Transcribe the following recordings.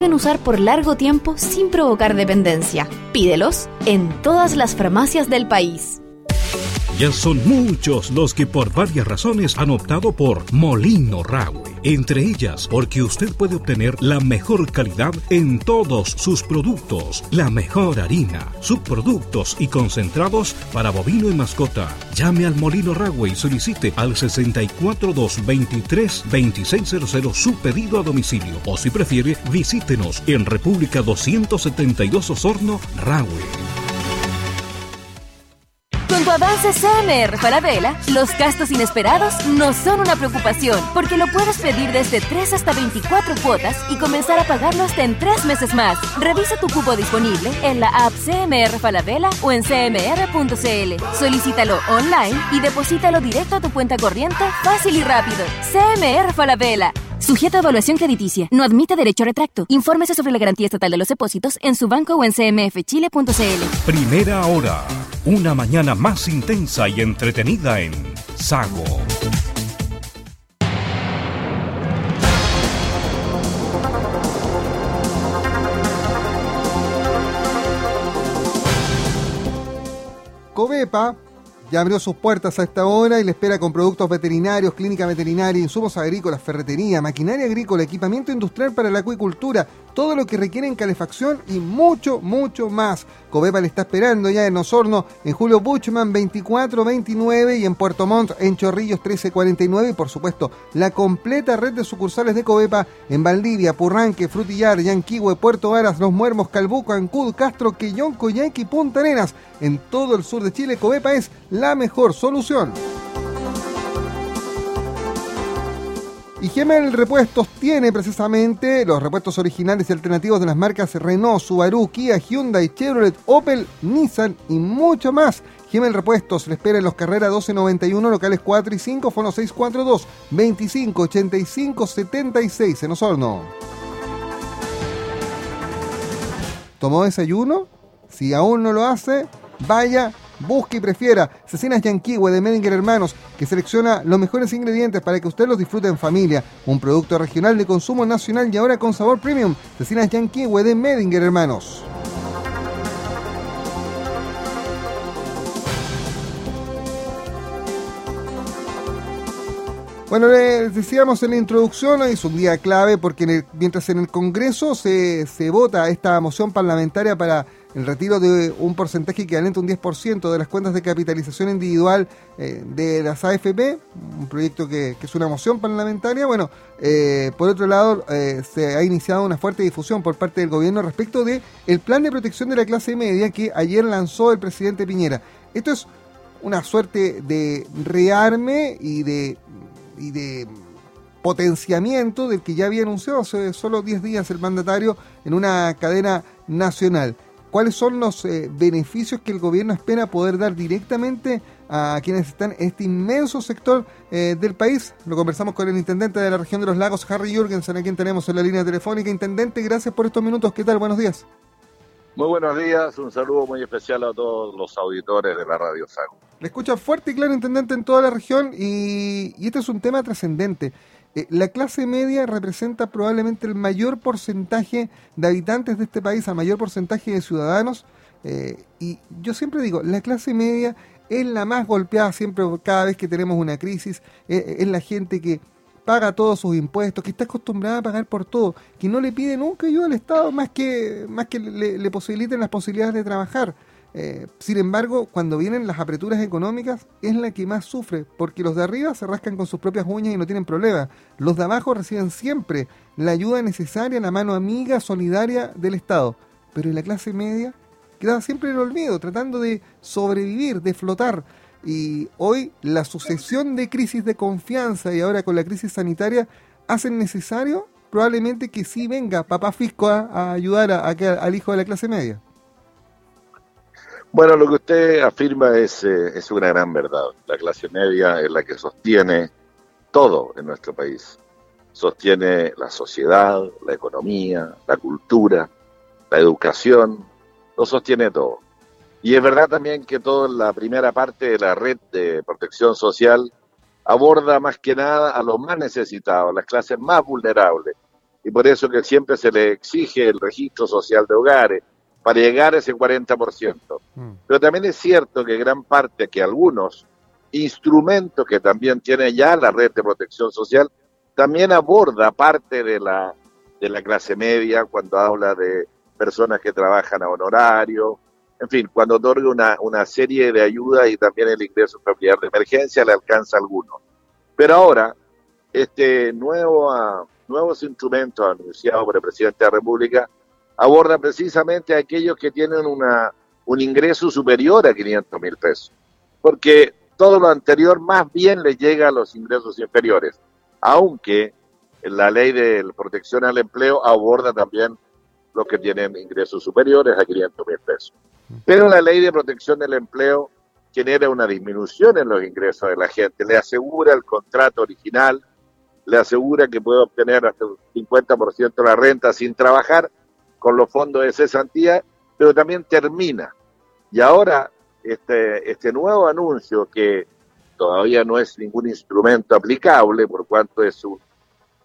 pueden usar por largo tiempo sin provocar dependencia. Pídelos en todas las farmacias del país. Ya son muchos los que por varias razones han optado por Molino Rahue. Entre ellas, porque usted puede obtener la mejor calidad en todos sus productos, la mejor harina, subproductos y concentrados para bovino y mascota. Llame al Molino Rahue y solicite al 64223 2600 su pedido a domicilio. O si prefiere, visítenos en República 272 Osorno, Rahue. Tu avance CMR Falabella, los gastos inesperados no son una preocupación, porque lo puedes pedir desde 3 hasta 24 cuotas y comenzar a pagarlo hasta en 3 meses más. Revisa tu cupo disponible en la app CMR Falabella o en cmr.cl. Solicítalo online y deposítalo directo a tu cuenta corriente fácil y rápido. CMR Falabella. Sujeto a evaluación crediticia. No admite derecho a retracto. Infórmese sobre la garantía estatal de los depósitos en su banco o en cmfchile.cl. Primera hora. Una mañana más intensa y entretenida en Sago. Covepa ya abrió sus puertas a esta hora y le espera con productos veterinarios, clínica veterinaria, insumos agrícolas, ferretería, maquinaria agrícola, equipamiento industrial para la acuicultura, todo lo que requiere en calefacción y mucho, mucho más. Covepa le está esperando ya en Osorno, en Julio Buchman 2429 y en Puerto Montt en Chorrillos 1349 y por supuesto la completa red de sucursales de Covepa en Valdivia, Purranque, Frutillar, Yanquihue, Puerto Varas, Los Muermos, Calbuco, Ancud, Castro, Quillón, Coyhaique y Punta Arenas. En todo el sur de Chile, Covepa es la mejor solución. Y Gemel Repuestos tiene precisamente los repuestos originales y alternativos de las marcas Renault, Subaru, Kia, Hyundai, Chevrolet, Opel, Nissan y mucho más. Gemel Repuestos le espera en los carreras 1291, locales 4 y 5, fono 642 25 85 76 en Osorno. ¿Tomó desayuno? Si aún no lo hace, vaya busque y prefiera Cecinas Yanquihue de Medinger Hermanos, que selecciona los mejores ingredientes para que usted los disfrute en familia. Un producto regional de consumo nacional y ahora con sabor premium. Cecinas Yanquihue de Medinger Hermanos. Bueno, les decíamos en la introducción, hoy es un día clave porque mientras en el Congreso se, se vota esta moción parlamentaria para el retiro de un porcentaje equivalente a un 10% de las cuentas de capitalización individual eh, de las AFP, un proyecto que, es una moción parlamentaria. Bueno, eh, por otro lado, eh, se ha iniciado una fuerte difusión por parte del gobierno respecto de el plan de protección de la clase media que ayer lanzó el presidente Piñera. Esto es una suerte de rearme y de, y de potenciamiento del que ya había anunciado hace solo 10 días el mandatario en una cadena nacional cuáles son los eh, beneficios que el gobierno espera poder dar directamente a quienes están en este inmenso sector eh, del país. Lo conversamos con el intendente de la región de los lagos, Harry Jürgensen, a quien tenemos en la línea telefónica. Intendente, gracias por estos minutos. ¿Qué tal? Buenos días. Muy buenos días, un saludo muy especial a todos los auditores de la Radio Sago. Le escucha fuerte y claro, intendente, en toda la región y, y este es un tema trascendente. Eh, la clase media representa probablemente el mayor porcentaje de habitantes de este país, el mayor porcentaje de ciudadanos. Eh, y yo siempre digo, la clase media es la más golpeada siempre cada vez que tenemos una crisis, eh, es la gente que paga todos sus impuestos, que está acostumbrada a pagar por todo, que no le pide nunca ayuda al Estado más que, más que le, le posibiliten las posibilidades de trabajar. Eh, sin embargo, cuando vienen las apreturas económicas, es la que más sufre, porque los de arriba se rascan con sus propias uñas y no tienen problema. Los de abajo reciben siempre la ayuda necesaria, la mano amiga, solidaria del Estado. Pero en la clase media queda siempre en el olvido, tratando de sobrevivir, de flotar. Y hoy la sucesión de crisis de confianza y ahora con la crisis sanitaria hacen necesario probablemente que sí venga papá Fisco a, ayudar al hijo de la clase media. Bueno, lo que usted afirma es, eh, es una gran verdad. La clase media es la que sostiene todo en nuestro país. Sostiene la sociedad, la economía, la cultura, la educación, lo sostiene todo. Y es verdad también que toda la primera parte de la red de protección social aborda más que nada a los más necesitados, las clases más vulnerables, y por eso que siempre se le exige el registro social de hogares para llegar a ese 40%. Mm. Pero también es cierto que gran parte, que algunos instrumentos que también tiene ya la red de protección social, también aborda parte de la, de la clase media cuando habla de personas que trabajan a honorario, en fin, cuando otorga una, una serie de ayudas y también el ingreso familiar de emergencia le alcanza a algunos. Pero ahora, este nuevo, uh, nuevos instrumentos anunciados por el presidente de la República aborda precisamente a aquellos que tienen una, un ingreso superior a 500 mil pesos. Porque todo lo anterior más bien le llega a los ingresos inferiores, aunque la ley de protección al empleo aborda también los que tienen ingresos superiores a 500 mil pesos. Pero la ley de protección del empleo genera una disminución en los ingresos de la gente, le asegura el contrato original, le asegura que puede obtener hasta un 50% de la renta sin trabajar con los fondos de cesantía, pero también termina. Y ahora este, este nuevo anuncio que todavía no es ningún instrumento aplicable, por cuanto es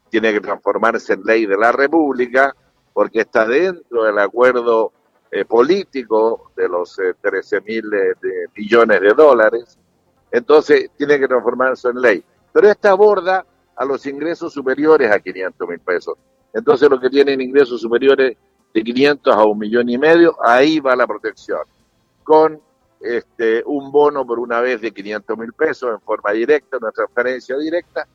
tiene que transformarse en ley de la República, porque está dentro del acuerdo eh, político de los 13 eh, mil eh, millones de dólares, entonces tiene que transformarse en ley. Pero esta aborda a los ingresos superiores a 500 mil pesos. Entonces los que tienen ingresos superiores de 500 a un millón y medio, ahí va la protección, con este, un bono por una vez de 500 mil pesos en forma directa, una transferencia directa,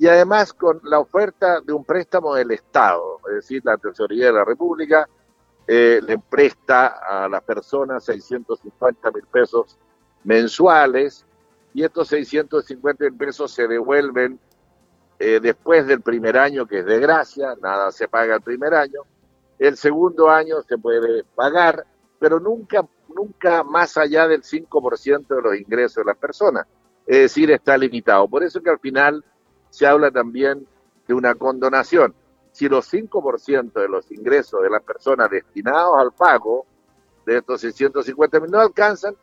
y además con la oferta de un préstamo del Estado, es decir, la Tesorería de la República eh, le presta a las personas 650 mil pesos mensuales y estos 650 mil pesos se devuelven eh, después del primer año, que es de gracia, nada se paga el primer año. El segundo año se puede pagar, pero nunca, nunca más allá del 5% de los ingresos de las personas. Es decir, está limitado. Por eso que al final se habla también de una condonación. Si los 5% de los ingresos de las personas destinados al pago de estos 650 mil no alcanzan,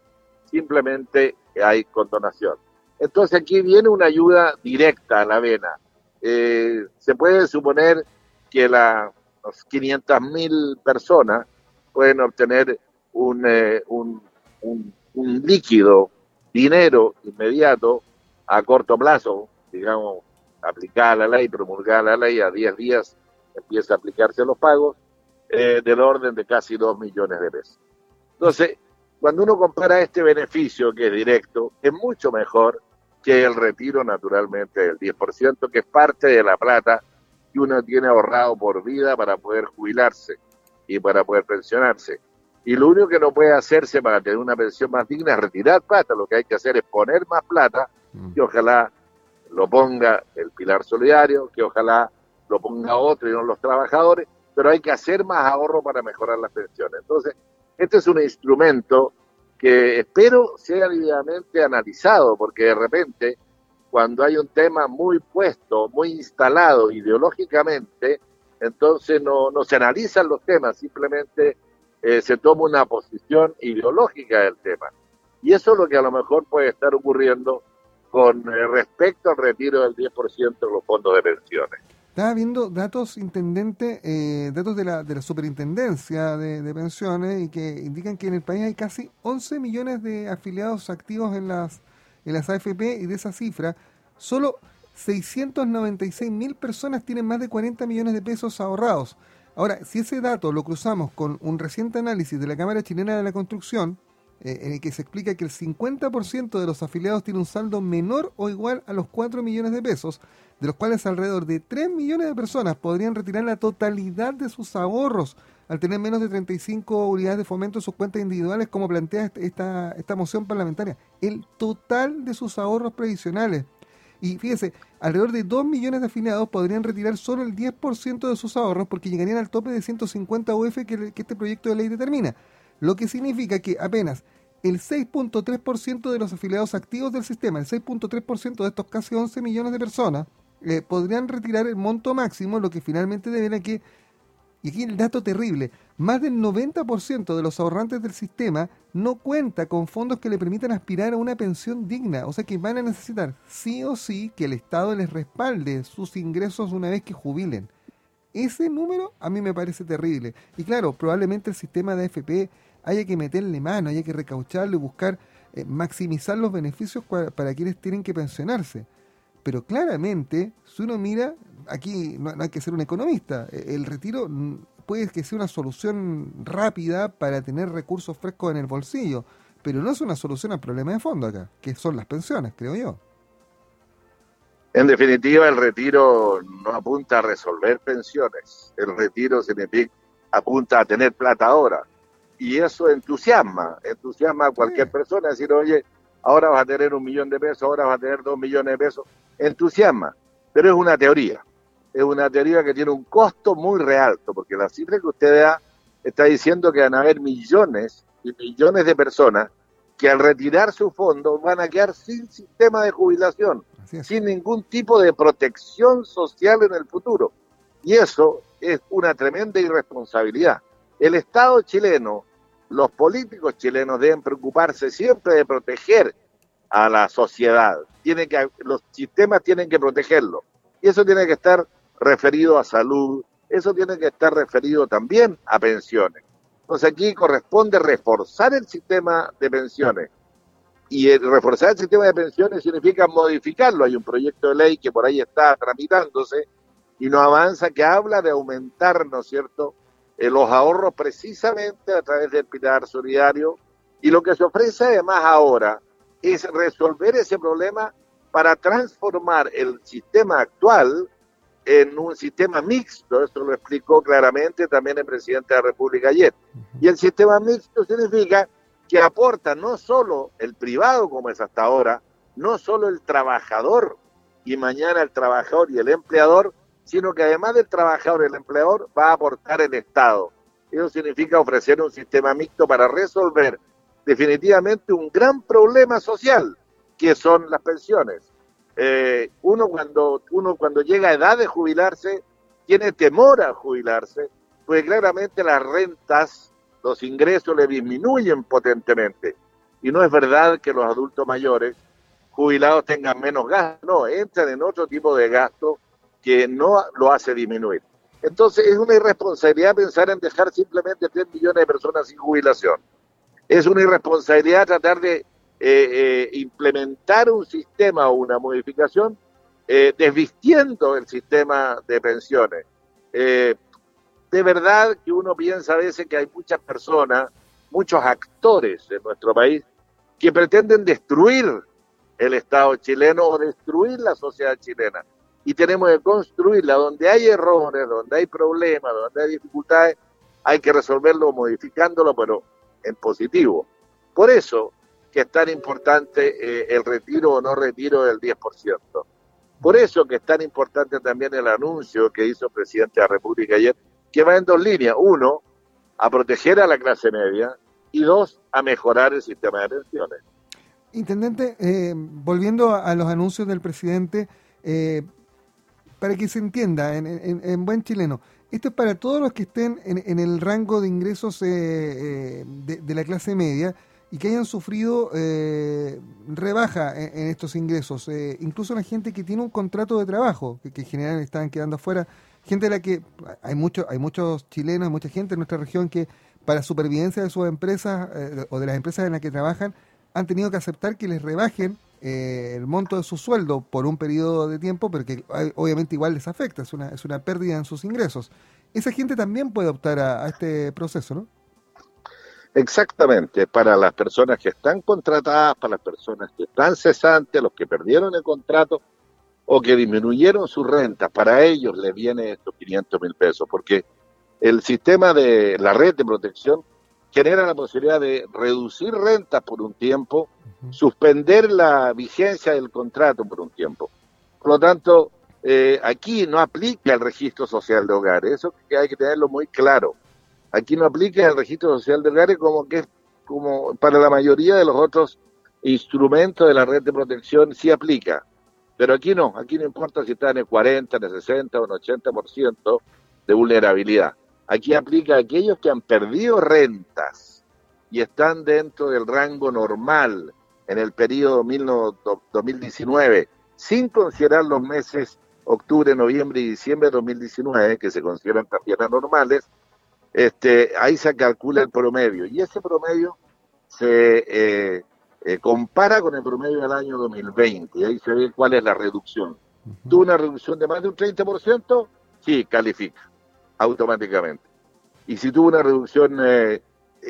simplemente hay condonación. Entonces aquí viene una ayuda directa a la vena. Eh, se puede suponer que las 500 mil personas pueden obtener un, eh, un, un, líquido, dinero inmediato a corto plazo, digamos, aplicada la ley, promulgada la ley, a 10 días empieza a aplicarse los pagos, eh, del orden de casi 2 millones de pesos. Entonces, cuando uno compara este beneficio que es directo, es mucho mejor que el retiro naturalmente del 10%, que es parte de la plata que uno tiene ahorrado por vida para poder jubilarse y para poder pensionarse. Y lo único que no puede hacerse para tener una pensión más digna es retirar plata. Lo que hay que hacer es poner más plata mm. y ojalá lo ponga el pilar solidario, que ojalá lo ponga otro y no los trabajadores, pero hay que hacer más ahorro para mejorar las pensiones. Entonces, este es un instrumento que espero sea debidamente analizado, porque de repente, cuando hay un tema muy puesto, muy instalado ideológicamente, entonces no, se analizan los temas, simplemente eh, se toma una posición ideológica del tema. Y eso es lo que a lo mejor puede estar ocurriendo con eh, respecto al retiro del 10% de los fondos de pensiones. Estaba viendo datos, intendente, eh, datos de la, de la superintendencia de, pensiones y que indican que en el país hay casi 11 millones de afiliados activos en las, en las AFP y de esa cifra, solo 696 mil personas tienen más de 40 millones de pesos ahorrados. Ahora, si ese dato lo cruzamos con un reciente análisis de la Cámara Chilena de la Construcción, eh, en el que se explica que el 50% de los afiliados tiene un saldo menor o igual a los 4 millones de pesos, de los cuales alrededor de 3 millones de personas podrían retirar la totalidad de sus ahorros al tener menos de 35 unidades de fomento en sus cuentas individuales, como plantea este, esta, esta moción parlamentaria. El total de sus ahorros previsionales. Y fíjese, alrededor de 2 millones de afiliados podrían retirar solo el 10% de sus ahorros porque llegarían al tope de 150 UF que este proyecto de ley determina lo que significa que apenas el 6.3% de los afiliados activos del sistema, el 6.3% de estos casi 11 millones de personas, eh, podrían retirar el monto máximo, lo que finalmente deberá que, y aquí el dato terrible, más del 90% de los ahorrantes del sistema no cuenta con fondos que le permitan aspirar a una pensión digna, o sea que van a necesitar sí o sí que el Estado les respalde sus ingresos una vez que jubilen. Ese número a mí me parece terrible. Y claro, probablemente el sistema de AFP haya que meterle mano, haya que recaucharlo y buscar eh, maximizar los beneficios para, quienes tienen que pensionarse. Pero claramente, si uno mira, aquí no, hay que ser un economista, e, el retiro puede que sea una solución rápida para tener recursos frescos en el bolsillo, pero no es una solución al problema de fondo acá, que son las pensiones, creo yo. En definitiva, el retiro no apunta a resolver pensiones, el retiro significa, apunta a tener plata ahora. Y eso entusiasma, entusiasma a cualquier persona, decir, oye, ahora vas a tener un millón de pesos, ahora vas a tener dos millones de pesos, entusiasma, pero es una teoría, es una teoría que tiene un costo muy real, porque la cifra que usted da está diciendo que van a haber millones y millones de personas que al retirar su fondo van a quedar sin sistema de jubilación sin ningún tipo de protección social en el futuro. Y eso es una tremenda irresponsabilidad. El Estado chileno, los políticos chilenos deben preocuparse siempre de proteger a la sociedad. Tiene que, los sistemas tienen que protegerlo. Y eso tiene que estar referido a salud, eso tiene que estar referido también a pensiones. Entonces aquí corresponde reforzar el sistema de pensiones, y reforzar el sistema de pensiones significa modificarlo. Hay un proyecto de ley que por ahí está tramitándose y no avanza, que habla de aumentar, ¿no es cierto?, eh, los ahorros precisamente a través del pilar solidario. Y lo que se ofrece además ahora es resolver ese problema para transformar el sistema actual en un sistema mixto. Esto lo explicó claramente también el presidente de la República ayer. Y el sistema mixto significa que aporta no solo el privado como es hasta ahora, no solo el trabajador y mañana el trabajador y el empleador, sino que además del trabajador y el empleador va a aportar el Estado. Eso significa ofrecer un sistema mixto para resolver definitivamente un gran problema social, que son las pensiones. Eh, uno, cuando, uno cuando llega a edad de jubilarse, tiene temor a jubilarse, pues claramente las rentas los ingresos le disminuyen potentemente. Y no es verdad que los adultos mayores jubilados tengan menos gasto, no, entran en otro tipo de gasto que no lo hace disminuir. Entonces es una irresponsabilidad pensar en dejar simplemente 3 millones de personas sin jubilación. Es una irresponsabilidad tratar de eh, eh, implementar un sistema o una modificación eh, desvistiendo el sistema de pensiones de verdad que uno piensa a veces que hay muchas personas, muchos actores en nuestro país que pretenden destruir el Estado chileno o destruir la sociedad chilena. Y tenemos que construirla donde hay errores, donde hay problemas, donde hay dificultades, hay que resolverlo modificándolo, pero en positivo. Por eso que es tan importante eh, el retiro o no retiro del 10%. Por eso que es tan importante también el anuncio que hizo el presidente de la República ayer que va en dos líneas. Uno, a proteger a la clase media y dos, a mejorar el sistema de pensiones. Intendente, eh, volviendo a, los anuncios del presidente, eh, para que se entienda en, buen chileno, esto es para todos los que estén en, el rango de ingresos eh, de, la clase media y que hayan sufrido rebaja en, estos ingresos, incluso la gente que tiene un contrato de trabajo, que, que en general están quedando afuera gente de la que hay mucho, hay muchos chilenos, mucha gente en nuestra región que para supervivencia de sus empresas eh, o de las empresas en las que trabajan han tenido que aceptar que les rebajen eh, el monto de su sueldo por un periodo de tiempo, pero que obviamente igual les afecta, es una, es una pérdida en sus ingresos. Esa gente también puede optar a este proceso, ¿no? Exactamente, para las personas que están contratadas, para las personas que están cesantes, los que perdieron el contrato, o que disminuyeron su renta, para ellos les viene estos 500 mil pesos, porque el sistema de la red de protección genera la posibilidad de reducir rentas por un tiempo, suspender la vigencia del contrato por un tiempo. Por lo tanto, eh, aquí no aplica el registro social de hogares, eso hay que tenerlo muy claro. Aquí no aplica el registro social de hogares como que como para la mayoría de los otros instrumentos de la red de protección sí aplica. Pero aquí no, aquí no importa si está en el 40, en el 60 o en el 80% de vulnerabilidad. Aquí aplica a aquellos que han perdido rentas y están dentro del rango normal en el periodo 2019, sin considerar los meses octubre, noviembre y diciembre de 2019, que se consideran también anormales, este, ahí se calcula el promedio. Y ese promedio se eh, eh, compara con el promedio del año 2020. Y ahí se ve cuál es la reducción. ¿Tuvo una reducción de más de un 30%? Sí, califica automáticamente. Y si tuvo una reducción eh,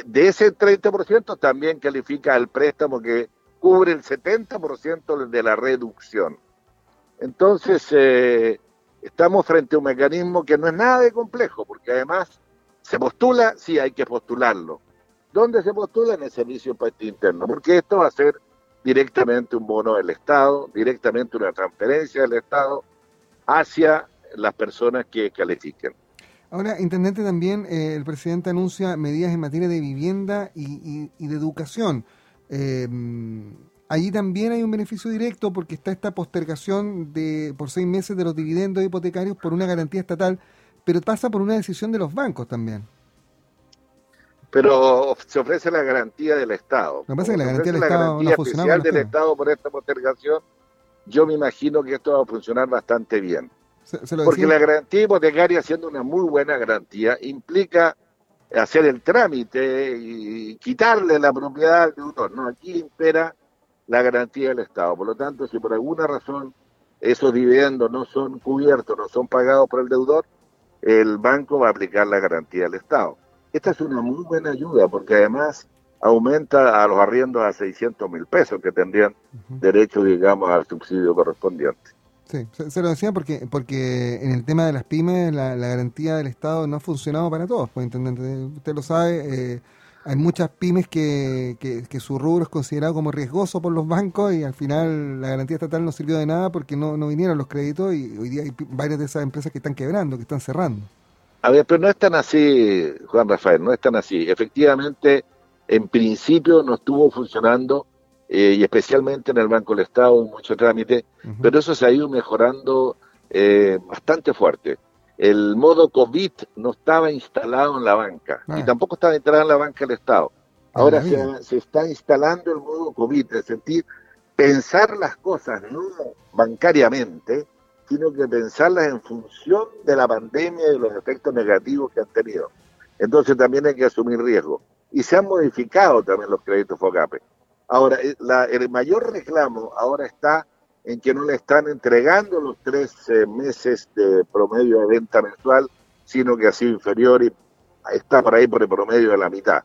de ese 30%, también califica el préstamo que cubre el 70% de la reducción. Entonces, estamos frente a un mecanismo que no es nada de complejo, porque además se postula, sí, hay que postularlo. ¿Dónde se postula? En el servicio de patio interno, porque esto va a ser directamente un bono del Estado, directamente una transferencia del Estado hacia las personas que califiquen. Ahora, Intendente, también eh, el presidente anuncia medidas en materia de vivienda y, de educación. Eh, allí también hay un beneficio directo porque está esta postergación de por seis meses de los dividendos hipotecarios por una garantía estatal, pero pasa por una decisión de los bancos también. Pero se ofrece la garantía del Estado. Lo que pasa es que la garantía del Estado no especial del Estado por esta postergación, yo me imagino que esto va a funcionar bastante bien. Porque la garantía hipotecaria, siendo una muy buena garantía, implica hacer el trámite y quitarle la propiedad al deudor. No, aquí impera la garantía del Estado. Por lo tanto, si por alguna razón esos dividendos no son cubiertos, no son pagados por el deudor, el banco va a aplicar la garantía del Estado. Esta es una muy buena ayuda porque además aumenta a los arriendos a 600 mil pesos que tendrían derecho, digamos, al subsidio correspondiente. Sí, se, lo decía porque porque en el tema de las pymes la, garantía del Estado no ha funcionado para todos, pues intendente, usted lo sabe, eh, hay muchas pymes que, que, su rubro es considerado como riesgoso por los bancos y al final la garantía estatal no sirvió de nada porque no, no vinieron los créditos y hoy día hay varias de esas empresas que están quebrando, que están cerrando. A ver, pero no es tan así, Juan Rafael, no es tan así. Efectivamente, en principio no estuvo funcionando eh, y especialmente en el Banco del Estado, mucho trámite, pero eso se ha ido mejorando eh, bastante fuerte. El modo COVID no estaba instalado en la banca y ah. tampoco estaba instalado en la banca del Estado. Ah, Ahora se, está instalando el modo COVID, es decir, pensar las cosas no bancariamente, sino que pensarlas en función de la pandemia y los efectos negativos que han tenido. Entonces también hay que asumir riesgo. Y se han modificado también los créditos FOGAPE. Ahora, eh, el mayor reclamo ahora está en que no le están entregando los tres eh, meses de promedio de venta mensual, sino que ha sido inferior y está por ahí por el promedio de la mitad.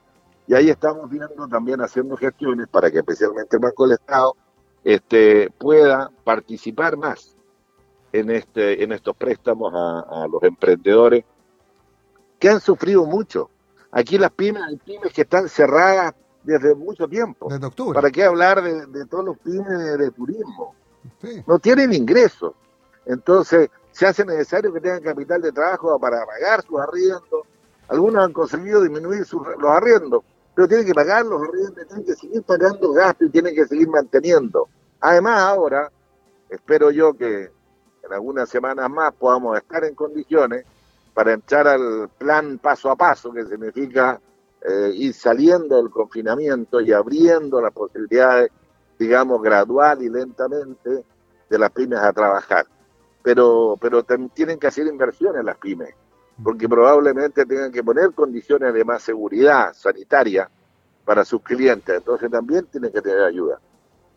Y ahí estamos viendo también haciendo gestiones para que especialmente el Banco del Estado este, pueda participar más en, este, en estos préstamos a, los emprendedores que han sufrido mucho. Aquí las pymes, hay pymes que están cerradas desde mucho tiempo. Desde octubre. ¿Para qué hablar de, todos los pymes de, turismo? No tienen ingresos. Entonces, se hace necesario que tengan capital de trabajo para pagar sus arriendos. Algunos han conseguido disminuir sus, los arriendos, pero tienen que pagar los arriendos, tienen que seguir pagando gastos y tienen que seguir manteniendo. Además, ahora, espero yo que en algunas semanas más podamos estar en condiciones para entrar al plan paso a paso, que significa eh, ir saliendo del confinamiento y abriendo las posibilidades, digamos, gradual y lentamente de las pymes a trabajar. Pero, pero tienen que hacer inversiones las pymes, porque probablemente tengan que poner condiciones de más seguridad sanitaria para sus clientes, entonces también tienen que tener ayuda.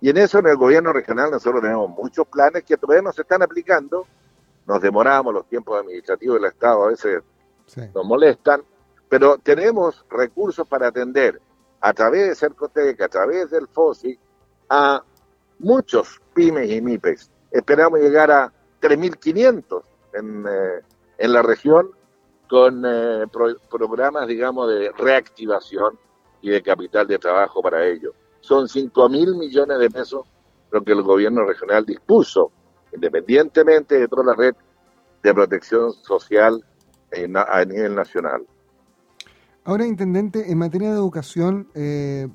Y en eso en el gobierno regional nosotros tenemos muchos planes que todavía no se están aplicando, nos demoramos, los tiempos administrativos del Estado a veces nos molestan, pero tenemos recursos para atender a través de Cercoteca, a través del FOSI, a muchos pymes y MIPES. Esperamos llegar a 3.500 en, eh, en la región con eh, programas, digamos, de reactivación y de capital de trabajo para ello. Son 5 mil millones de pesos lo que el gobierno regional dispuso, independientemente de toda la red de protección social a nivel nacional. Ahora, Intendente, en materia de educación, eh,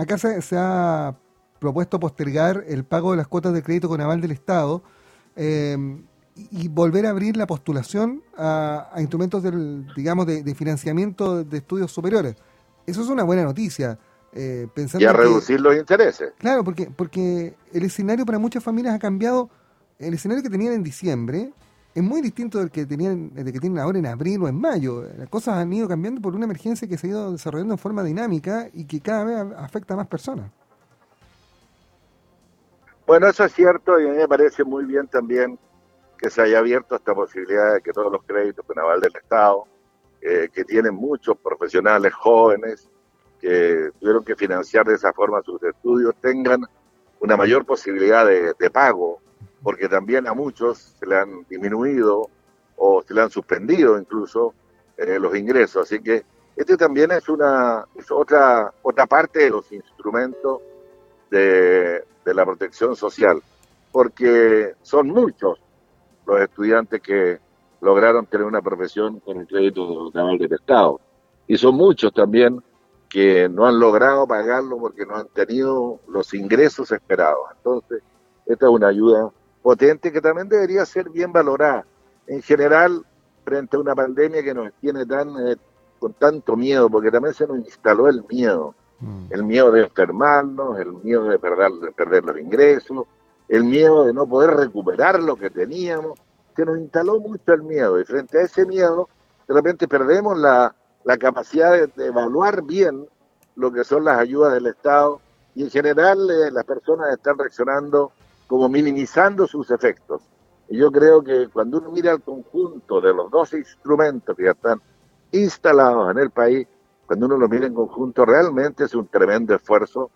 acá se, ha propuesto postergar el pago de las cuotas de crédito con aval del Estado eh, y volver a abrir la postulación a, instrumentos del, digamos, de, financiamiento de estudios superiores. Eso es una buena noticia. Eh, pensando y a reducir los intereses. Claro, porque, porque el escenario para muchas familias ha cambiado el escenario que tenían en diciembre es muy distinto del que tenían del que tienen ahora en abril o en mayo. Las cosas han ido cambiando por una emergencia que se ha ido desarrollando en forma dinámica y que cada vez afecta a más personas. Bueno, eso es cierto y a mí me parece muy bien también que se haya abierto esta posibilidad de que todos los créditos con aval del Estado, eh, que tienen muchos profesionales jóvenes que tuvieron que financiar de esa forma sus estudios, tengan una mayor posibilidad de, pago, porque también a muchos se le han disminuido o se le han suspendido incluso eh, los ingresos. Así que este también es una es otra otra parte de los instrumentos de, de la protección social, porque son muchos los estudiantes que lograron tener una profesión con el crédito canal del Estado. Y son muchos también que no han logrado pagarlo porque no han tenido los ingresos esperados. Entonces, esta es una ayuda potente que también debería ser bien valorada. En general, frente a una pandemia que nos tiene tan eh, con tanto miedo, porque también se nos instaló el miedo. Mm. El miedo de enfermarnos, el miedo de perder, de perder los ingresos, el miedo de no poder recuperar lo que teníamos. Se nos instaló mucho el miedo y frente a ese miedo, de repente perdemos la, capacidad de, evaluar bien lo que son las ayudas del Estado y en general eh, las personas están reaccionando como minimizando sus efectos. Y yo creo que cuando uno mira el conjunto de los dos instrumentos que ya están instalados en el país, cuando uno lo mira en conjunto, realmente es un tremendo esfuerzo.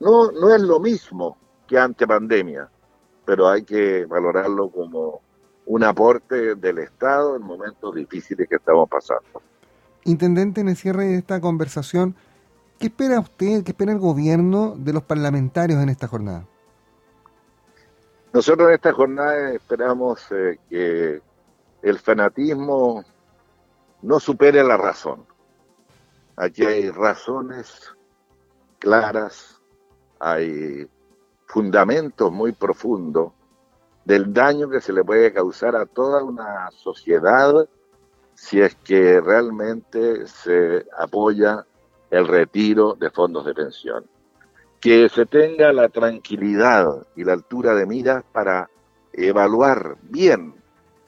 No, no es lo mismo que ante pandemia, pero hay que valorarlo como un aporte del Estado en momentos difíciles que estamos pasando. Intendente, en el cierre de esta conversación, ¿qué espera usted, qué espera el gobierno de los parlamentarios en esta jornada? Nosotros en esta jornada esperamos eh, que el fanatismo no supere la razón. Aquí hay razones claras, hay fundamentos muy profundos del daño que se le puede causar a toda una sociedad si es que realmente se apoya el retiro de fondos de pensión. Que se tenga la tranquilidad y la altura de mira para evaluar bien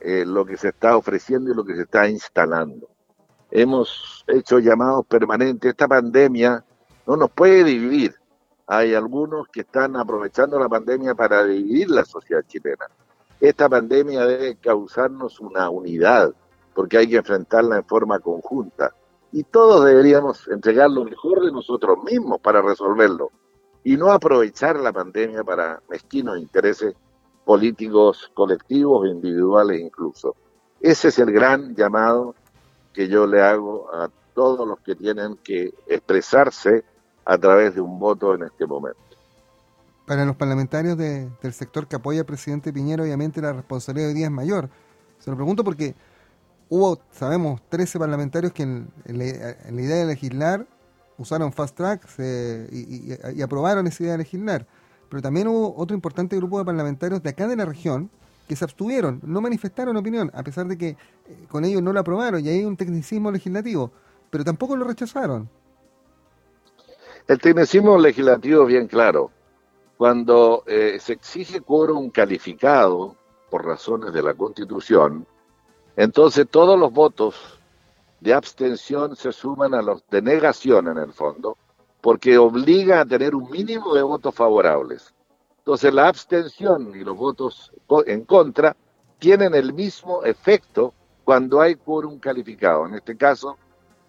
eh, lo que se está ofreciendo y lo que se está instalando hemos hecho llamados permanentes. Esta pandemia no nos puede dividir. Hay algunos que están aprovechando la pandemia para dividir la sociedad chilena. Esta pandemia debe causarnos una unidad, porque hay que enfrentarla en forma conjunta. Y todos deberíamos entregar lo mejor de nosotros mismos para resolverlo. Y no aprovechar la pandemia para mezquinos intereses políticos colectivos e individuales incluso. Ese es el gran llamado que yo le hago a todos los que tienen que expresarse a través de un voto en este momento. Para los parlamentarios del sector que apoya al presidente Piñera, obviamente la responsabilidad hoy día es mayor. Se lo pregunto porque hubo, sabemos, 13 parlamentarios que en, la, idea de legislar usaron fast track y, aprobaron esa idea de legislar. Pero también hubo otro importante grupo de parlamentarios de acá de la región que se abstuvieron, no manifestaron opinión, a pesar de que eh, con ellos no lo aprobaron y hay un tecnicismo legislativo, pero tampoco lo rechazaron. El tecnicismo legislativo es bien claro. Cuando eh, se exige quórum calificado por razones de la Constitución, entonces todos los votos de abstención se suman a los de negación en el fondo, porque obliga a tener un mínimo de votos favorables. Entonces la abstención y los votos en contra tienen el mismo efecto cuando hay quórum calificado. En este caso,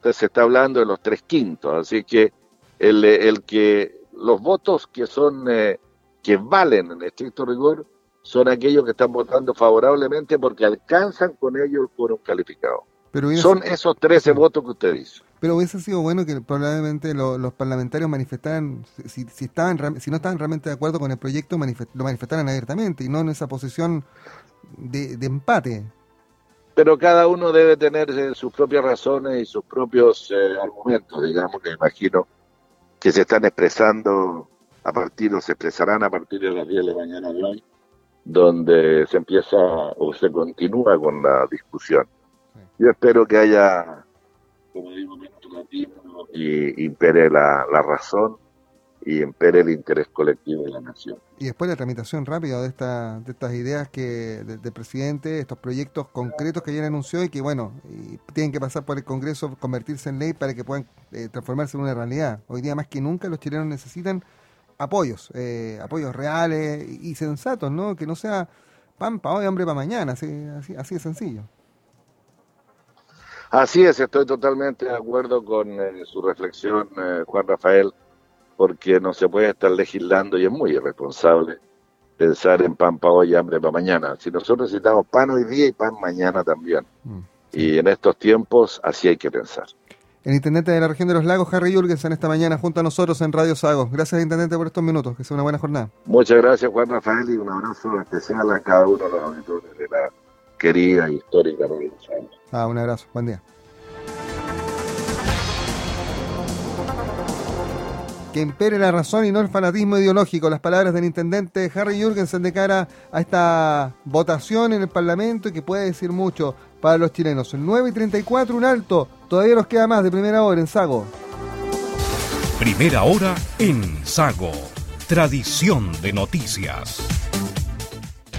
se está hablando de los tres quintos, así que los votos que son eh, que valen en estricto rigor son aquellos que están votando favorablemente porque alcanzan con ellos el quórum calificado. Son esos 13 votos que usted dice. Pero hubiese sido bueno que probablemente los parlamentarios manifestaran, si, si, estaban, si no estaban realmente de acuerdo con el proyecto, lo manifestaran abiertamente y no en esa posición de, empate. Pero cada uno debe tener eh, sus propias razones y sus propios eh, argumentos, digamos, que imagino que se están expresando a partir o se expresarán a partir de las 10 de la mañana de hoy, donde se empieza o se continúa con la discusión. Yo espero que haya como digo, y impere la, razón y impere el interés colectivo de la nación. Y después la tramitación rápida de, esta, de estas ideas que del presidente, estos proyectos concretos que ayer anunció y que, bueno, tienen que pasar por el Congreso, convertirse en ley para que puedan eh, transformarse en una realidad. Hoy día más que nunca los chilenos necesitan apoyos, eh, apoyos reales y, sensatos, ¿no? Que no sea pan para hoy, hambre para mañana, así, así, así de sencillo. Así es, estoy totalmente de acuerdo con eh, su reflexión, Juan Rafael porque no se puede estar legislando y es muy irresponsable pensar en pan para hoy y hambre para mañana. Si nosotros necesitamos pan hoy día y pan mañana también. Mm, y en estos tiempos así hay que pensar. El intendente de la región de los lagos, Harry Jürgensen, esta mañana junto a nosotros en Radio Sago. Gracias, intendente, por estos minutos. Que sea una buena jornada. Muchas gracias, Juan Rafael, y un abrazo especial a cada uno de los auditores de la querida e histórica Sago. Ah, un abrazo. Buen día. que impere la razón y no el fanatismo ideológico. Las palabras del intendente Harry Jürgensen de cara a esta votación en el Parlamento y que puede decir mucho para los chilenos. 9 y 34, un alto. Todavía nos queda más de primera hora en Sago. Primera hora en Sago. Tradición de noticias.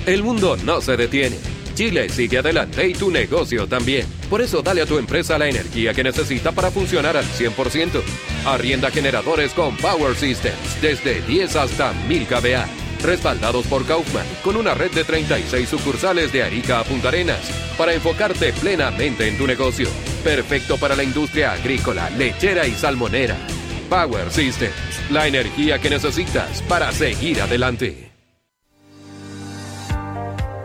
El mundo no se detiene Chile sigue adelante y tu negocio también. Por eso dale a tu empresa la energía que necesita para funcionar al 100%. Arrienda generadores con Power Systems desde 10 hasta 1000 kVA. Respaldados por Kaufman, con una red de 36 sucursales de Arica a Punta Arenas, para enfocarte plenamente en tu negocio. Perfecto para la industria agrícola, lechera y salmonera. Power Systems, la energía que necesitas para seguir adelante.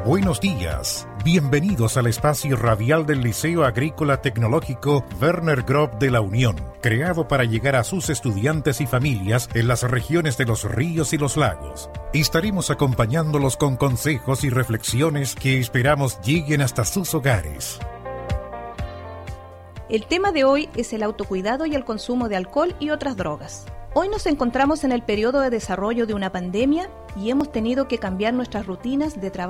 Buenos días. Bienvenidos al espacio radial del Liceo Agrícola Tecnológico Werner Grob de la Unión, creado para llegar a sus estudiantes y familias en las regiones de los ríos y los lagos. Estaremos acompañándolos con consejos y reflexiones que esperamos lleguen hasta sus hogares. El tema de hoy es el autocuidado y el consumo de alcohol y otras drogas. Hoy nos encontramos en el periodo de desarrollo de una pandemia y hemos tenido que cambiar nuestras rutinas de trabajo